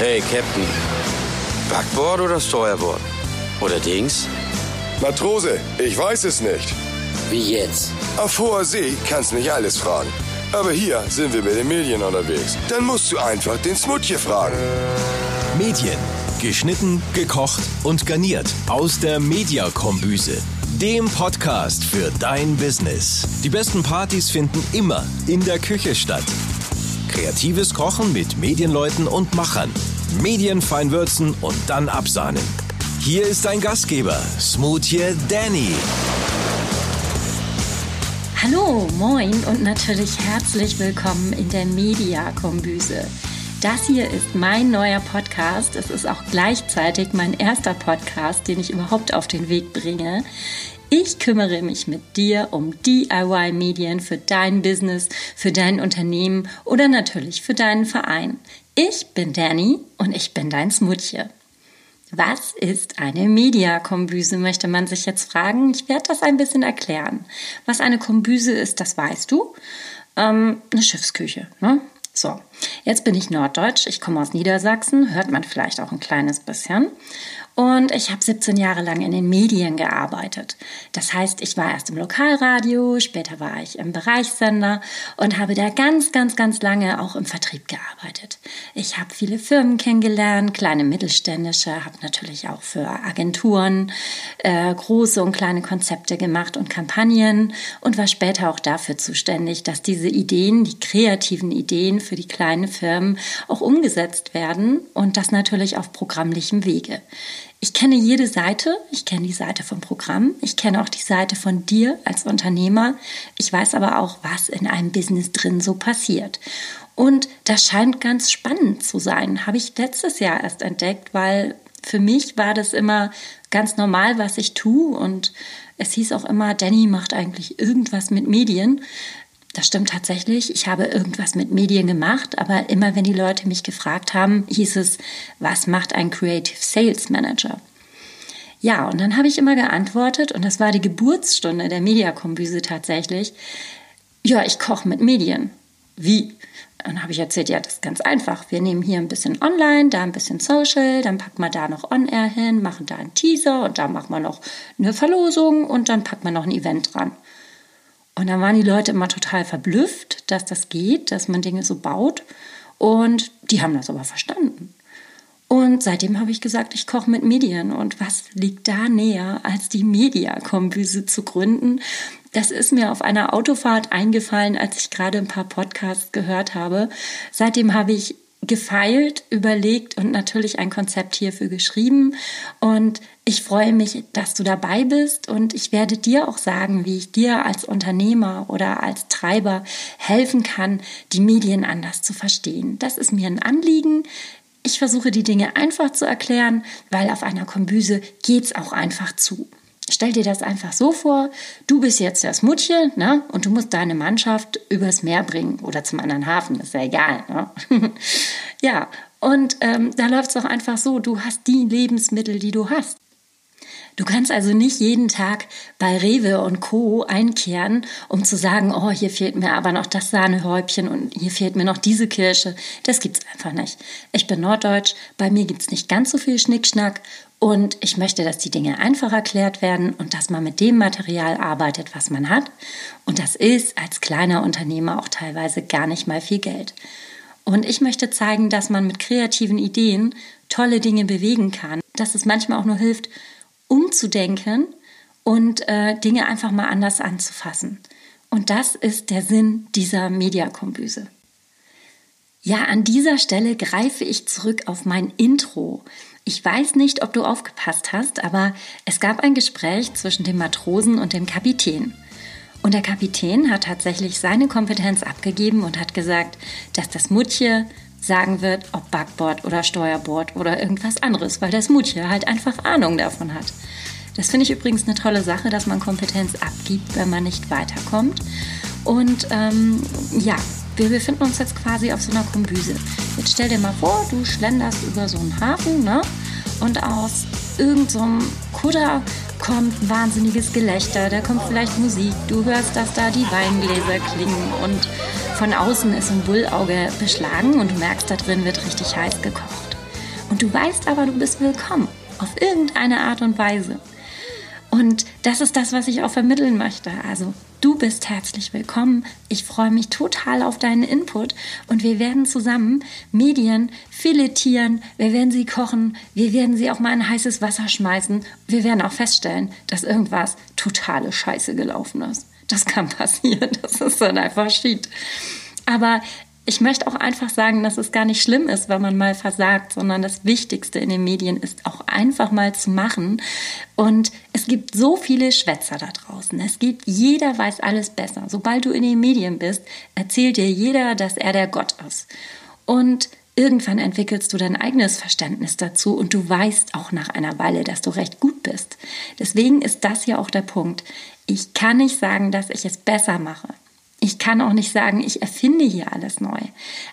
Hey, Captain. Backboard oder Steuerbord? Oder Dings? Matrose, ich weiß es nicht. Wie jetzt? Auf hoher See kannst mich alles fragen. Aber hier sind wir mit den Medien unterwegs. Dann musst du einfach den Smutje fragen. Medien. Geschnitten, gekocht und garniert aus der Mediakombüse. Dem Podcast für dein Business. Die besten Partys finden immer in der Küche statt. Kreatives Kochen mit Medienleuten und Machern. Medienfein würzen und dann absahnen. Hier ist dein Gastgeber, Smoothie Danny. Hallo, moin und natürlich herzlich willkommen in der Mediakombüse. Das hier ist mein neuer Podcast. Es ist auch gleichzeitig mein erster Podcast, den ich überhaupt auf den Weg bringe. Ich kümmere mich mit dir um DIY-Medien für dein Business, für dein Unternehmen oder natürlich für deinen Verein. Ich bin Danny und ich bin dein Smutje. Was ist eine Mediakombüse, möchte man sich jetzt fragen. Ich werde das ein bisschen erklären. Was eine Kombüse ist, das weißt du. Ähm, eine Schiffsküche. Ne? So, jetzt bin ich Norddeutsch. Ich komme aus Niedersachsen, hört man vielleicht auch ein kleines bisschen. Und ich habe 17 Jahre lang in den Medien gearbeitet. Das heißt, ich war erst im Lokalradio, später war ich im Bereichssender und habe da ganz, ganz, ganz lange auch im Vertrieb gearbeitet. Ich habe viele Firmen kennengelernt, kleine mittelständische, habe natürlich auch für Agenturen äh, große und kleine Konzepte gemacht und Kampagnen und war später auch dafür zuständig, dass diese Ideen, die kreativen Ideen für die kleinen Firmen auch umgesetzt werden und das natürlich auf programmlichem Wege. Ich kenne jede Seite. Ich kenne die Seite vom Programm. Ich kenne auch die Seite von dir als Unternehmer. Ich weiß aber auch, was in einem Business drin so passiert. Und das scheint ganz spannend zu sein. Habe ich letztes Jahr erst entdeckt, weil für mich war das immer ganz normal, was ich tue. Und es hieß auch immer, Danny macht eigentlich irgendwas mit Medien. Das stimmt tatsächlich. Ich habe irgendwas mit Medien gemacht, aber immer wenn die Leute mich gefragt haben, hieß es, was macht ein Creative Sales Manager? Ja, und dann habe ich immer geantwortet, und das war die Geburtsstunde der Mediakombüse tatsächlich. Ja, ich koche mit Medien. Wie? Dann habe ich erzählt, ja, das ist ganz einfach. Wir nehmen hier ein bisschen online, da ein bisschen social, dann packen wir da noch On-Air hin, machen da einen Teaser und da machen wir noch eine Verlosung und dann packen wir noch ein Event dran. Und dann waren die Leute immer total verblüfft, dass das geht, dass man Dinge so baut. Und die haben das aber verstanden. Und seitdem habe ich gesagt, ich koche mit Medien. Und was liegt da näher, als die Mediakombüse zu gründen? Das ist mir auf einer Autofahrt eingefallen, als ich gerade ein paar Podcasts gehört habe. Seitdem habe ich gefeilt, überlegt und natürlich ein Konzept hierfür geschrieben. Und ich freue mich, dass du dabei bist und ich werde dir auch sagen, wie ich dir als Unternehmer oder als Treiber helfen kann, die Medien anders zu verstehen. Das ist mir ein Anliegen. Ich versuche die Dinge einfach zu erklären, weil auf einer Kombüse geht's auch einfach zu. Stell dir das einfach so vor, du bist jetzt das Mutchen ne? und du musst deine Mannschaft übers Meer bringen oder zum anderen Hafen, ist ja egal. Ne? ja, und ähm, da läuft es auch einfach so, du hast die Lebensmittel, die du hast. Du kannst also nicht jeden Tag bei Rewe und Co. einkehren, um zu sagen, oh, hier fehlt mir aber noch das Sahnehäubchen und hier fehlt mir noch diese Kirsche. Das gibt's einfach nicht. Ich bin Norddeutsch, bei mir gibt's nicht ganz so viel Schnickschnack und ich möchte, dass die Dinge einfach erklärt werden und dass man mit dem Material arbeitet, was man hat. Und das ist als kleiner Unternehmer auch teilweise gar nicht mal viel Geld. Und ich möchte zeigen, dass man mit kreativen Ideen tolle Dinge bewegen kann, dass es manchmal auch nur hilft, umzudenken und äh, Dinge einfach mal anders anzufassen. Und das ist der Sinn dieser Mediakombüse. Ja, an dieser Stelle greife ich zurück auf mein Intro. Ich weiß nicht, ob du aufgepasst hast, aber es gab ein Gespräch zwischen dem Matrosen und dem Kapitän. Und der Kapitän hat tatsächlich seine Kompetenz abgegeben und hat gesagt, dass das Mutje sagen wird, ob Backbord oder Steuerbord oder irgendwas anderes, weil das Mutje halt einfach Ahnung davon hat. Das finde ich übrigens eine tolle Sache, dass man Kompetenz abgibt, wenn man nicht weiterkommt. Und ähm, ja, wir befinden uns jetzt quasi auf so einer Kombüse. Jetzt stell dir mal vor, du schlenderst über so einen Hafen, ne? Und aus irgendeinem so Kutter kommt wahnsinniges Gelächter, da kommt vielleicht Musik, du hörst, dass da die Weingläser klingen und von außen ist ein Bullauge beschlagen und du merkst, da drin wird richtig heiß gekocht. Und du weißt aber, du bist willkommen. Auf irgendeine Art und Weise. Und das ist das, was ich auch vermitteln möchte. Also du bist herzlich willkommen. Ich freue mich total auf deinen Input und wir werden zusammen Medien filetieren, wir werden sie kochen, wir werden sie auch mal in heißes Wasser schmeißen. Wir werden auch feststellen, dass irgendwas totale Scheiße gelaufen ist. Das kann passieren, das ist dann einfach schied. Aber ich möchte auch einfach sagen, dass es gar nicht schlimm ist, wenn man mal versagt, sondern das Wichtigste in den Medien ist auch einfach mal zu machen. Und es gibt so viele Schwätzer da draußen. Es gibt, jeder weiß alles besser. Sobald du in den Medien bist, erzählt dir jeder, dass er der Gott ist. Und irgendwann entwickelst du dein eigenes Verständnis dazu und du weißt auch nach einer Weile, dass du recht gut bist. Deswegen ist das ja auch der Punkt. Ich kann nicht sagen, dass ich es besser mache. Ich kann auch nicht sagen, ich erfinde hier alles neu,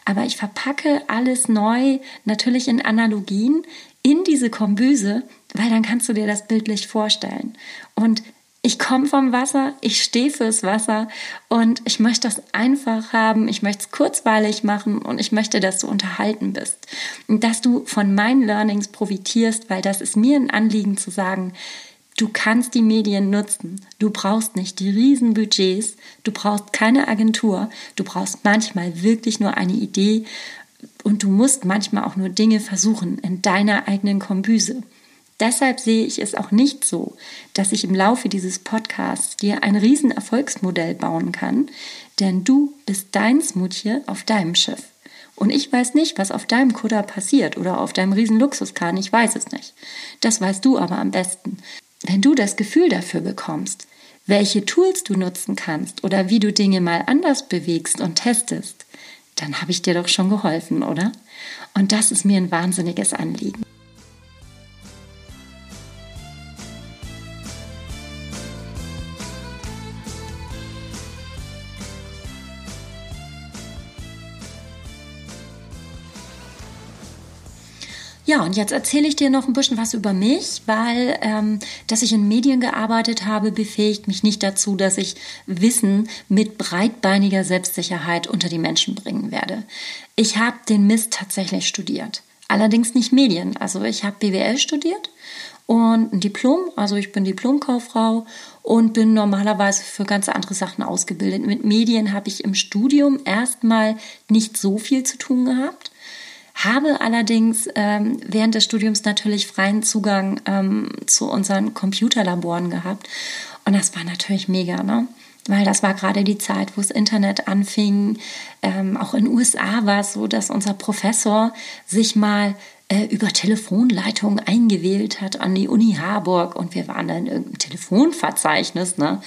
aber ich verpacke alles neu natürlich in Analogien in diese Kombüse, weil dann kannst du dir das bildlich vorstellen. Und ich komme vom Wasser, ich stehe fürs Wasser und ich möchte das einfach haben, ich möchte es kurzweilig machen und ich möchte, dass du unterhalten bist und dass du von meinen Learnings profitierst, weil das ist mir ein Anliegen zu sagen, Du kannst die Medien nutzen. Du brauchst nicht die Riesenbudgets, du brauchst keine Agentur, du brauchst manchmal wirklich nur eine Idee und du musst manchmal auch nur Dinge versuchen in deiner eigenen Kombüse. Deshalb sehe ich es auch nicht so, dass ich im Laufe dieses Podcasts dir ein Riesenerfolgsmodell bauen kann, denn du bist dein Smoothie auf deinem Schiff. Und ich weiß nicht, was auf deinem Kutter passiert oder auf deinem Riesenluxuskahn, ich weiß es nicht. Das weißt du aber am besten. Wenn du das Gefühl dafür bekommst, welche Tools du nutzen kannst oder wie du Dinge mal anders bewegst und testest, dann habe ich dir doch schon geholfen, oder? Und das ist mir ein wahnsinniges Anliegen. Ja, und jetzt erzähle ich dir noch ein bisschen was über mich, weil ähm, dass ich in Medien gearbeitet habe, befähigt mich nicht dazu, dass ich Wissen mit breitbeiniger Selbstsicherheit unter die Menschen bringen werde. Ich habe den Mist tatsächlich studiert. Allerdings nicht Medien. Also ich habe BWL studiert und ein Diplom, also ich bin Diplomkauffrau und bin normalerweise für ganz andere Sachen ausgebildet. Mit Medien habe ich im Studium erstmal nicht so viel zu tun gehabt habe allerdings ähm, während des Studiums natürlich freien Zugang ähm, zu unseren Computerlaboren gehabt. Und das war natürlich mega, ne? Weil das war gerade die Zeit, wo das Internet anfing. Ähm, auch in den USA war es so, dass unser Professor sich mal äh, über Telefonleitungen eingewählt hat an die Uni Harburg und wir waren dann in irgendeinem Telefonverzeichnis, ne?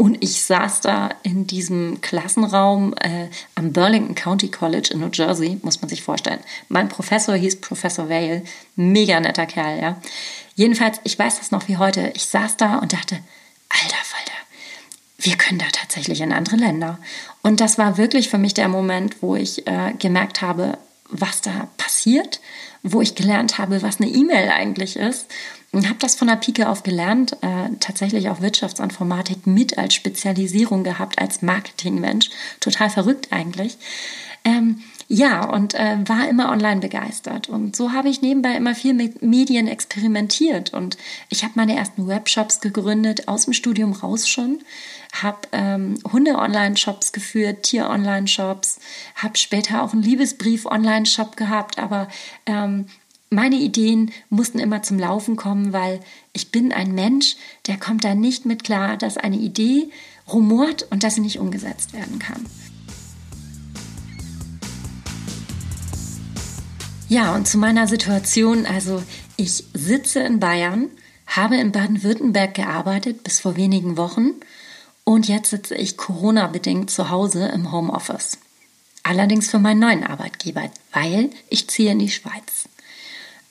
Und ich saß da in diesem Klassenraum äh, am Burlington County College in New Jersey, muss man sich vorstellen. Mein Professor hieß Professor Vale, mega netter Kerl, ja. Jedenfalls, ich weiß das noch wie heute. Ich saß da und dachte, alter Falter, wir können da tatsächlich in andere Länder. Und das war wirklich für mich der Moment, wo ich äh, gemerkt habe, was da passiert, wo ich gelernt habe, was eine E-Mail eigentlich ist und habe das von der Pike auf gelernt, äh, tatsächlich auch Wirtschaftsinformatik mit als Spezialisierung gehabt, als Marketingmensch. Total verrückt eigentlich. Ähm, ja, und äh, war immer online begeistert. Und so habe ich nebenbei immer viel mit Medien experimentiert. Und ich habe meine ersten Webshops gegründet, aus dem Studium raus schon. Habe ähm, Hunde-Online-Shops geführt, Tier-Online-Shops. Habe später auch einen Liebesbrief-Online-Shop gehabt. Aber ähm, meine Ideen mussten immer zum Laufen kommen, weil ich bin ein Mensch, der kommt da nicht mit klar, dass eine Idee rumort und dass sie nicht umgesetzt werden kann. Ja, und zu meiner Situation, also ich sitze in Bayern, habe in Baden-Württemberg gearbeitet bis vor wenigen Wochen und jetzt sitze ich Corona-bedingt zu Hause im Homeoffice. Allerdings für meinen neuen Arbeitgeber, weil ich ziehe in die Schweiz.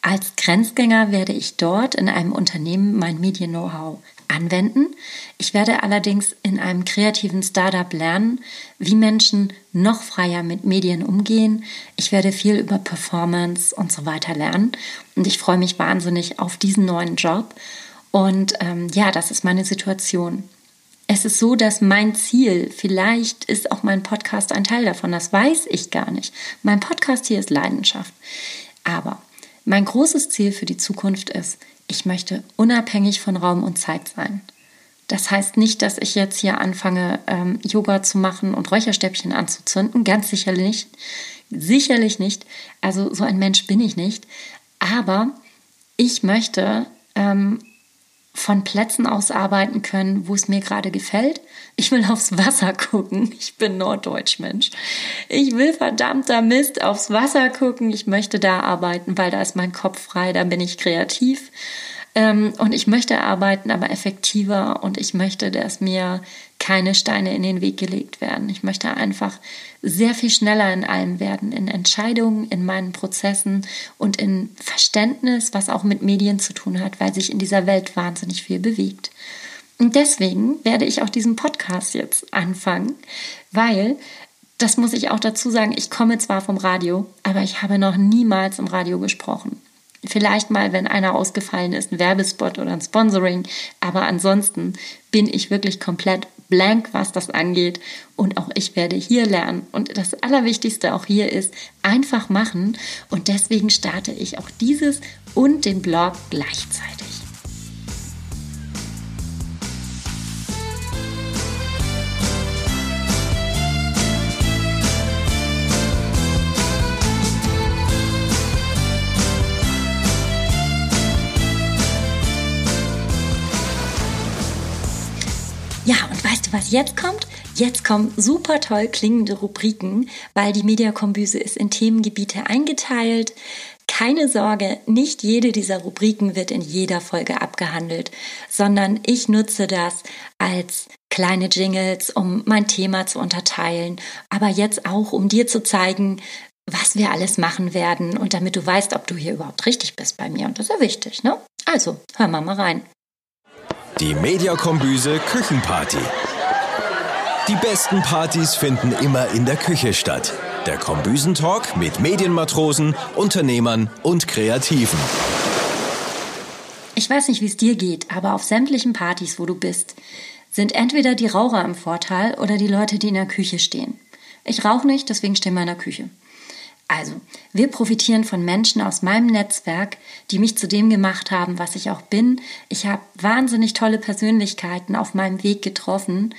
Als Grenzgänger werde ich dort in einem Unternehmen mein Medien-Know-how anwenden. Ich werde allerdings in einem kreativen Startup lernen, wie Menschen noch freier mit Medien umgehen. Ich werde viel über Performance und so weiter lernen und ich freue mich wahnsinnig auf diesen neuen Job. Und ähm, ja, das ist meine Situation. Es ist so, dass mein Ziel, vielleicht ist auch mein Podcast ein Teil davon, das weiß ich gar nicht. Mein Podcast hier ist Leidenschaft. Aber Mein großes Ziel für die Zukunft ist, ich möchte unabhängig von Raum und Zeit sein. Das heißt nicht, dass ich jetzt hier anfange, ähm, Yoga zu machen und Räucherstäbchen anzuzünden. Ganz sicherlich. Sicherlich nicht. Also so ein Mensch bin ich nicht. Aber ich möchte ähm, von Plätzen aus arbeiten können, wo es mir gerade gefällt. Ich will aufs Wasser gucken. Ich bin Norddeutsch Mensch. Ich will verdammter Mist aufs Wasser gucken. Ich möchte da arbeiten, weil da ist mein Kopf frei, da bin ich kreativ. Ähm, und ich möchte arbeiten, aber effektiver und ich möchte, dass mir keine Steine in den Weg gelegt werden. Ich möchte einfach sehr viel schneller in allem werden, in Entscheidungen, in meinen Prozessen und in Verständnis, was auch mit Medien zu tun hat, weil sich in dieser Welt wahnsinnig viel bewegt. Und deswegen werde ich auch diesen Podcast jetzt anfangen, weil das muss ich auch dazu sagen, ich komme zwar vom Radio, aber ich habe noch niemals im Radio gesprochen. Vielleicht mal, wenn einer ausgefallen ist, ein Werbespot oder ein Sponsoring. Aber ansonsten bin ich wirklich komplett blank, was das angeht. Und auch ich werde hier lernen. Und das Allerwichtigste auch hier ist, einfach machen. Und deswegen starte ich auch dieses und den Blog gleichzeitig. Was jetzt kommt? Jetzt kommen super toll klingende Rubriken, weil die Mediakombüse ist in Themengebiete eingeteilt. Keine Sorge, nicht jede dieser Rubriken wird in jeder Folge abgehandelt, sondern ich nutze das als kleine Jingles, um mein Thema zu unterteilen, aber jetzt auch, um dir zu zeigen, was wir alles machen werden und damit du weißt, ob du hier überhaupt richtig bist bei mir. Und das ist ja wichtig, ne? Also, hör mal mal rein. Die Mediakombüse Küchenparty. Die besten Partys finden immer in der Küche statt. Der Kombüsentalk mit Medienmatrosen, Unternehmern und Kreativen. Ich weiß nicht, wie es dir geht, aber auf sämtlichen Partys, wo du bist, sind entweder die Raucher im Vorteil oder die Leute, die in der Küche stehen. Ich rauche nicht, deswegen stehe ich in der Küche. Also, wir profitieren von Menschen aus meinem Netzwerk, die mich zu dem gemacht haben, was ich auch bin. Ich habe wahnsinnig tolle Persönlichkeiten auf meinem Weg getroffen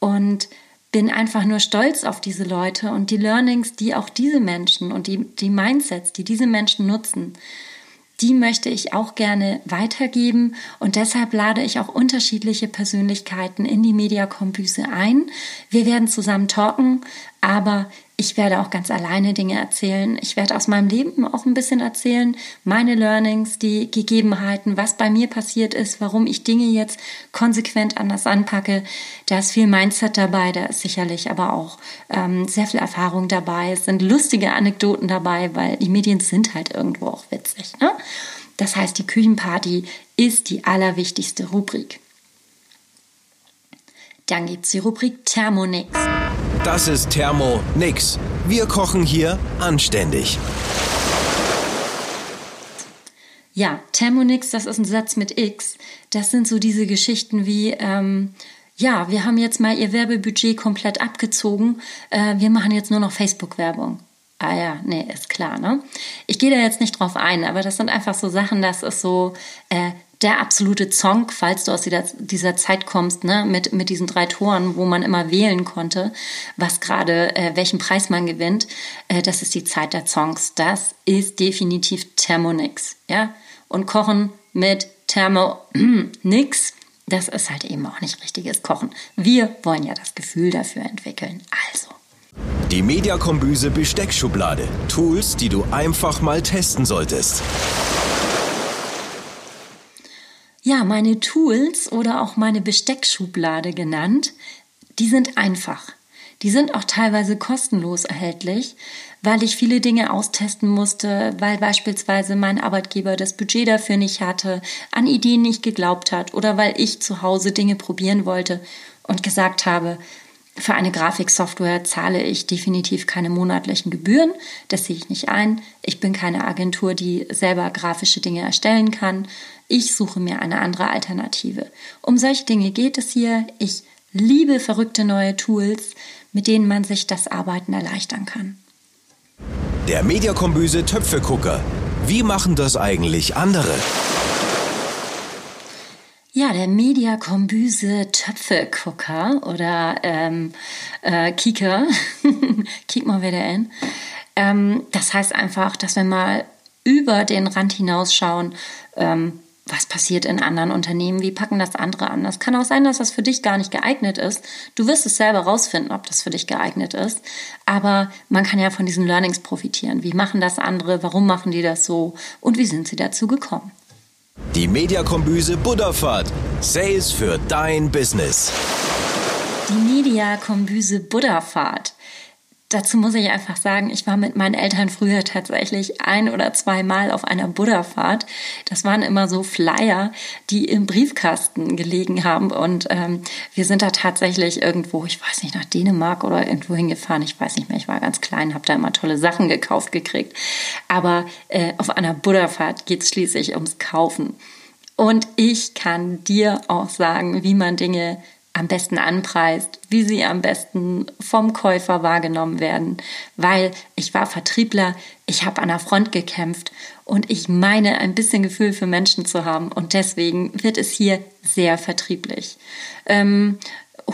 und bin einfach nur stolz auf diese Leute und die Learnings, die auch diese Menschen und die, die Mindsets, die diese Menschen nutzen die möchte ich auch gerne weitergeben und deshalb lade ich auch unterschiedliche Persönlichkeiten in die Mediakombüse ein. Wir werden zusammen talken, aber ich werde auch ganz alleine Dinge erzählen. Ich werde aus meinem Leben auch ein bisschen erzählen, meine Learnings, die Gegebenheiten, was bei mir passiert ist, warum ich Dinge jetzt konsequent anders anpacke. Da ist viel Mindset dabei, da ist sicherlich aber auch ähm, sehr viel Erfahrung dabei. Es sind lustige Anekdoten dabei, weil die Medien sind halt irgendwo auch witzig. Ne? Das heißt, die Küchenparty ist die allerwichtigste Rubrik. Dann gibt es die Rubrik Thermonix. Das ist Thermo Nix. Wir kochen hier anständig. Ja, Thermonix, das ist ein Satz mit X. Das sind so diese Geschichten wie, ähm, ja, wir haben jetzt mal ihr Werbebudget komplett abgezogen. Äh, wir machen jetzt nur noch Facebook-Werbung. Ah ja, nee, ist klar, ne? Ich gehe da jetzt nicht drauf ein, aber das sind einfach so Sachen, das ist so, äh, der absolute Zonk, falls du aus dieser, dieser Zeit kommst, ne, mit, mit diesen drei Toren, wo man immer wählen konnte, was gerade, äh, welchen Preis man gewinnt. Äh, das ist die Zeit der Zonks. Das ist definitiv Thermonix, ja. Und Kochen mit Thermonix, das ist halt eben auch nicht richtiges Kochen. Wir wollen ja das Gefühl dafür entwickeln. Also. Die Mediakombüse Besteckschublade. Tools, die du einfach mal testen solltest. Ja, meine Tools oder auch meine Besteckschublade genannt, die sind einfach. Die sind auch teilweise kostenlos erhältlich, weil ich viele Dinge austesten musste, weil beispielsweise mein Arbeitgeber das Budget dafür nicht hatte, an Ideen nicht geglaubt hat oder weil ich zu Hause Dinge probieren wollte und gesagt habe, für eine Grafiksoftware zahle ich definitiv keine monatlichen Gebühren. Das sehe ich nicht ein. Ich bin keine Agentur, die selber grafische Dinge erstellen kann. Ich suche mir eine andere Alternative. Um solche Dinge geht es hier. Ich liebe verrückte neue Tools, mit denen man sich das Arbeiten erleichtern kann. Der Mediakombüse Töpfegucker. Wie machen das eigentlich andere? Ja, der Mediakombüse Töpfegucker oder ähm, äh, Kieker, kiek mal wieder in. Ähm, das heißt einfach, dass wir mal über den Rand hinausschauen, ähm, was passiert in anderen Unternehmen, wie packen das andere an. Es kann auch sein, dass das für dich gar nicht geeignet ist. Du wirst es selber rausfinden, ob das für dich geeignet ist. Aber man kann ja von diesen Learnings profitieren. Wie machen das andere? Warum machen die das so? Und wie sind sie dazu gekommen? Die Mediakombüse Buddhafahrt. Sales für dein Business. Die Mediakombüse Buddhafahrt. Dazu muss ich einfach sagen, ich war mit meinen Eltern früher tatsächlich ein oder zweimal auf einer Buddha-Fahrt. Das waren immer so Flyer, die im Briefkasten gelegen haben. Und ähm, wir sind da tatsächlich irgendwo, ich weiß nicht, nach Dänemark oder irgendwo hingefahren. Ich weiß nicht mehr, ich war ganz klein, habe da immer tolle Sachen gekauft gekriegt. Aber äh, auf einer Buddha-Fahrt geht es schließlich ums Kaufen. Und ich kann dir auch sagen, wie man Dinge am besten anpreist, wie sie am besten vom Käufer wahrgenommen werden, weil ich war Vertriebler, ich habe an der Front gekämpft und ich meine ein bisschen Gefühl für Menschen zu haben und deswegen wird es hier sehr vertrieblich. Ähm,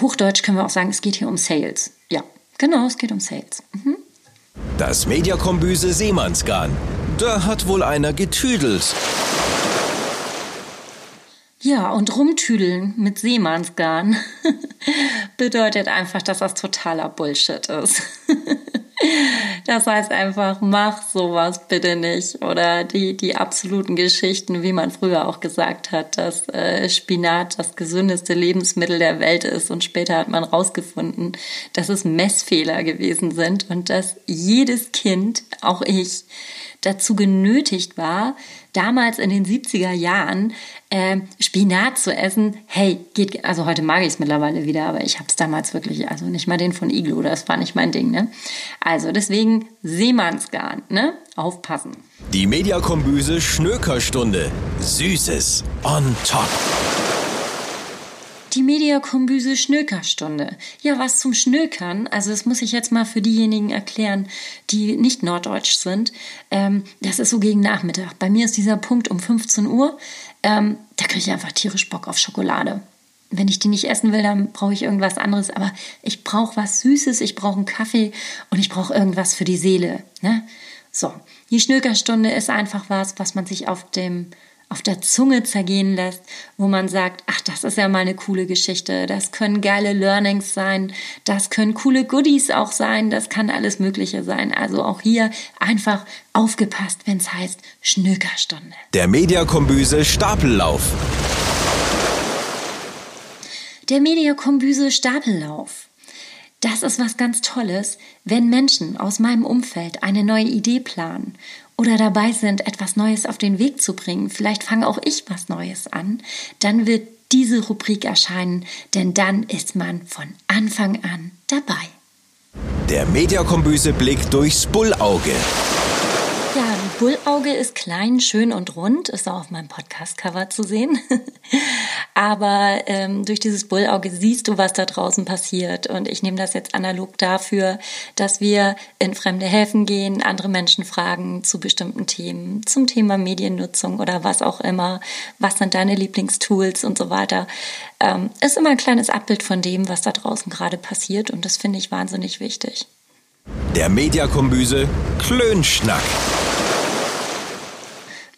Hochdeutsch können wir auch sagen, es geht hier um Sales. Ja, genau, es geht um Sales. Mhm. Das Mediakombüse Seemannsgarn. Da hat wohl einer getüdelt. Ja, und rumtüdeln mit Seemannsgarn bedeutet einfach, dass das totaler Bullshit ist. das heißt einfach, mach sowas bitte nicht. Oder die, die absoluten Geschichten, wie man früher auch gesagt hat, dass äh, Spinat das gesündeste Lebensmittel der Welt ist. Und später hat man rausgefunden, dass es Messfehler gewesen sind und dass jedes Kind, auch ich, dazu genötigt war, damals in den 70er Jahren äh, Spinat zu essen. Hey, geht, also heute mag ich es mittlerweile wieder, aber ich habe es damals wirklich, also nicht mal den von Iglo, das war nicht mein Ding, ne? Also deswegen Seemannsgarn, ne? Aufpassen. Die Mediakombüse Schnökerstunde. Süßes on top. Die Mediakombüse Schnökerstunde. Ja, was zum Schnökern, also das muss ich jetzt mal für diejenigen erklären, die nicht norddeutsch sind. Ähm, das ist so gegen Nachmittag. Bei mir ist dieser Punkt um 15 Uhr. Ähm, da kriege ich einfach tierisch Bock auf Schokolade. Wenn ich die nicht essen will, dann brauche ich irgendwas anderes. Aber ich brauche was Süßes, ich brauche einen Kaffee und ich brauche irgendwas für die Seele. Ne? So, die Schnökerstunde ist einfach was, was man sich auf dem auf der Zunge zergehen lässt, wo man sagt, ach, das ist ja mal eine coole Geschichte, das können geile Learnings sein, das können coole Goodies auch sein, das kann alles Mögliche sein. Also auch hier einfach aufgepasst, wenn es heißt Schnökerstunde. Der Mediakombüse Stapellauf. Der Mediakombüse Stapellauf. Das ist was ganz Tolles, wenn Menschen aus meinem Umfeld eine neue Idee planen oder dabei sind, etwas Neues auf den Weg zu bringen, vielleicht fange auch ich was Neues an, dann wird diese Rubrik erscheinen, denn dann ist man von Anfang an dabei. Der Mediakombüse Blick durchs Bullauge. Ja, Bullauge ist klein, schön und rund, ist auch auf meinem Podcast-Cover zu sehen. Aber ähm, durch dieses Bullauge siehst du, was da draußen passiert. Und ich nehme das jetzt analog dafür, dass wir in fremde Häfen gehen, andere Menschen fragen zu bestimmten Themen, zum Thema Mediennutzung oder was auch immer. Was sind deine Lieblingstools und so weiter. Ähm, ist immer ein kleines Abbild von dem, was da draußen gerade passiert. Und das finde ich wahnsinnig wichtig. Der Mediakombüse Klönschnack.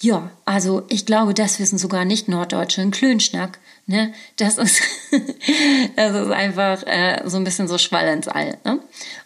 Ja, also ich glaube, das wissen sogar nicht Norddeutsche. Ein Klönschnack, ne? Das ist, das ist einfach äh, so ein bisschen so Schwall ins All. Ne?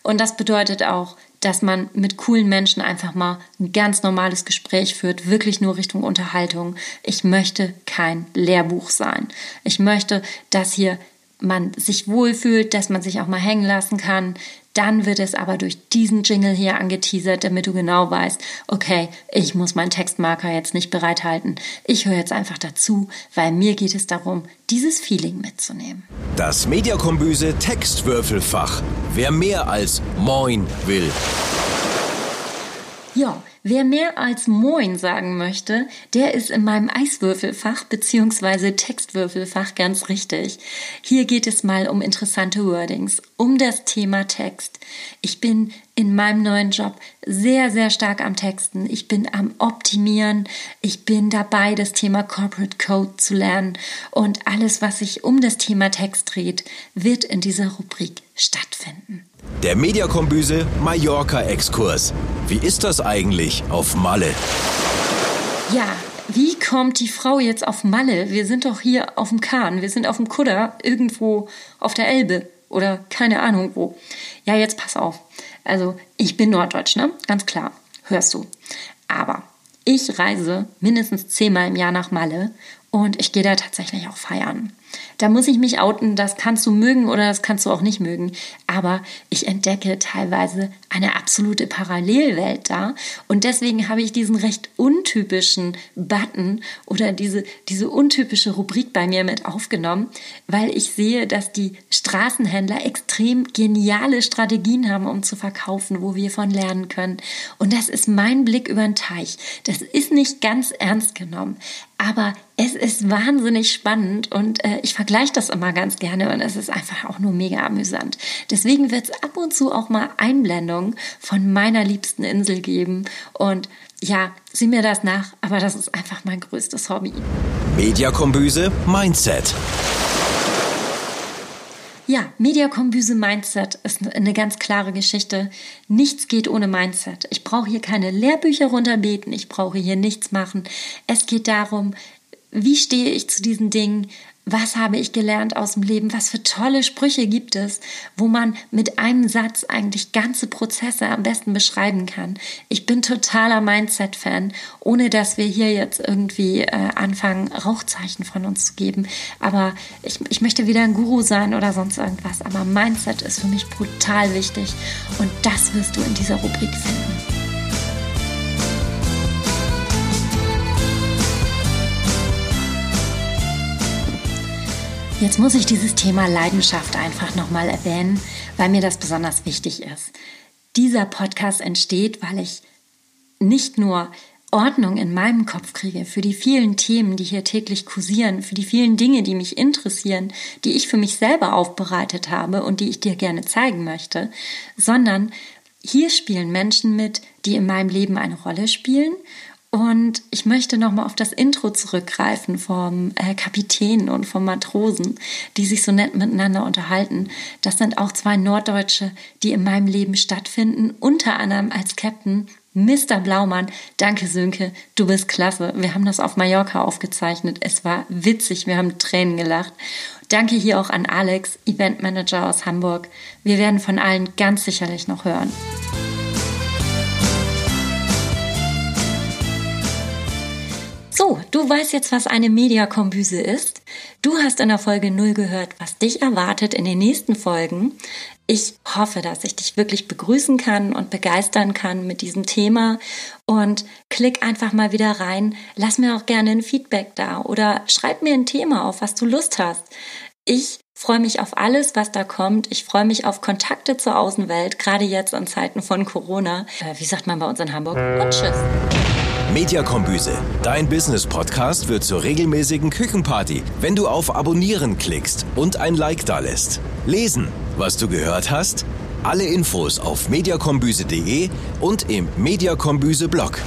Und das bedeutet auch, dass man mit coolen Menschen einfach mal ein ganz normales Gespräch führt, wirklich nur Richtung Unterhaltung. Ich möchte kein Lehrbuch sein. Ich möchte, dass hier man sich wohlfühlt, dass man sich auch mal hängen lassen kann, dann wird es aber durch diesen Jingle hier angeteasert, damit du genau weißt, okay, ich muss meinen Textmarker jetzt nicht bereithalten. Ich höre jetzt einfach dazu, weil mir geht es darum, dieses Feeling mitzunehmen. Das Mediakombüse Textwürfelfach. Wer mehr als Moin will. Ja, Wer mehr als Moin sagen möchte, der ist in meinem Eiswürfelfach bzw. Textwürfelfach ganz richtig. Hier geht es mal um interessante Wordings, um das Thema Text. Ich bin in meinem neuen Job sehr, sehr stark am Texten. Ich bin am Optimieren. Ich bin dabei, das Thema Corporate Code zu lernen. Und alles, was sich um das Thema Text dreht, wird in dieser Rubrik stattfinden. Der Mediakombüse Mallorca-Exkurs. Wie ist das eigentlich auf Malle? Ja, wie kommt die Frau jetzt auf Malle? Wir sind doch hier auf dem Kahn, wir sind auf dem Kudder, irgendwo auf der Elbe oder keine Ahnung wo. Ja, jetzt pass auf. Also, ich bin Norddeutsch, ne? Ganz klar. Hörst du. Aber ich reise mindestens zehnmal im Jahr nach Malle und ich gehe da tatsächlich auch feiern. Da muss ich mich outen, das kannst du mögen oder das kannst du auch nicht mögen. Aber ich entdecke teilweise eine absolute Parallelwelt da. Und deswegen habe ich diesen recht untypischen Button oder diese, diese untypische Rubrik bei mir mit aufgenommen, weil ich sehe, dass die Straßenhändler extrem geniale Strategien haben, um zu verkaufen, wo wir von lernen können. Und das ist mein Blick über den Teich. Das ist nicht ganz ernst genommen. Aber es ist wahnsinnig spannend und äh, ich vergleiche das immer ganz gerne und es ist einfach auch nur mega amüsant. Deswegen wird es ab und zu auch mal Einblendungen von meiner liebsten Insel geben und ja, sieh mir das nach, aber das ist einfach mein größtes Hobby. Mediakombüse Mindset. Ja, Mediakombüse Mindset ist eine ganz klare Geschichte. Nichts geht ohne Mindset. Ich brauche hier keine Lehrbücher runterbeten, ich brauche hier nichts machen. Es geht darum, wie stehe ich zu diesen Dingen? Was habe ich gelernt aus dem Leben? Was für tolle Sprüche gibt es, wo man mit einem Satz eigentlich ganze Prozesse am besten beschreiben kann? Ich bin totaler Mindset-Fan, ohne dass wir hier jetzt irgendwie äh, anfangen, Rauchzeichen von uns zu geben. Aber ich, ich möchte wieder ein Guru sein oder sonst irgendwas. Aber Mindset ist für mich brutal wichtig und das wirst du in dieser Rubrik finden. Jetzt muss ich dieses Thema Leidenschaft einfach nochmal erwähnen, weil mir das besonders wichtig ist. Dieser Podcast entsteht, weil ich nicht nur Ordnung in meinem Kopf kriege für die vielen Themen, die hier täglich kursieren, für die vielen Dinge, die mich interessieren, die ich für mich selber aufbereitet habe und die ich dir gerne zeigen möchte, sondern hier spielen Menschen mit, die in meinem Leben eine Rolle spielen und ich möchte nochmal auf das Intro zurückgreifen vom äh, Kapitän und vom Matrosen, die sich so nett miteinander unterhalten. Das sind auch zwei Norddeutsche, die in meinem Leben stattfinden, unter anderem als Captain Mr. Blaumann. Danke, Sönke, du bist klasse. Wir haben das auf Mallorca aufgezeichnet. Es war witzig, wir haben Tränen gelacht. Danke hier auch an Alex, Eventmanager aus Hamburg. Wir werden von allen ganz sicherlich noch hören. So, du weißt jetzt, was eine Mediakombüse ist. Du hast in der Folge 0 gehört, was dich erwartet in den nächsten Folgen. Ich hoffe, dass ich dich wirklich begrüßen kann und begeistern kann mit diesem Thema. Und klick einfach mal wieder rein. Lass mir auch gerne ein Feedback da oder schreib mir ein Thema auf, was du Lust hast. Ich freue mich auf alles, was da kommt. Ich freue mich auf Kontakte zur Außenwelt, gerade jetzt in Zeiten von Corona. Äh, wie sagt man bei uns in Hamburg? Und tschüss. Mediakombüse, dein Business-Podcast wird zur regelmäßigen Küchenparty, wenn du auf Abonnieren klickst und ein Like dalässt. Lesen, was du gehört hast? Alle Infos auf mediakombüse.de und im Mediakombüse-Blog.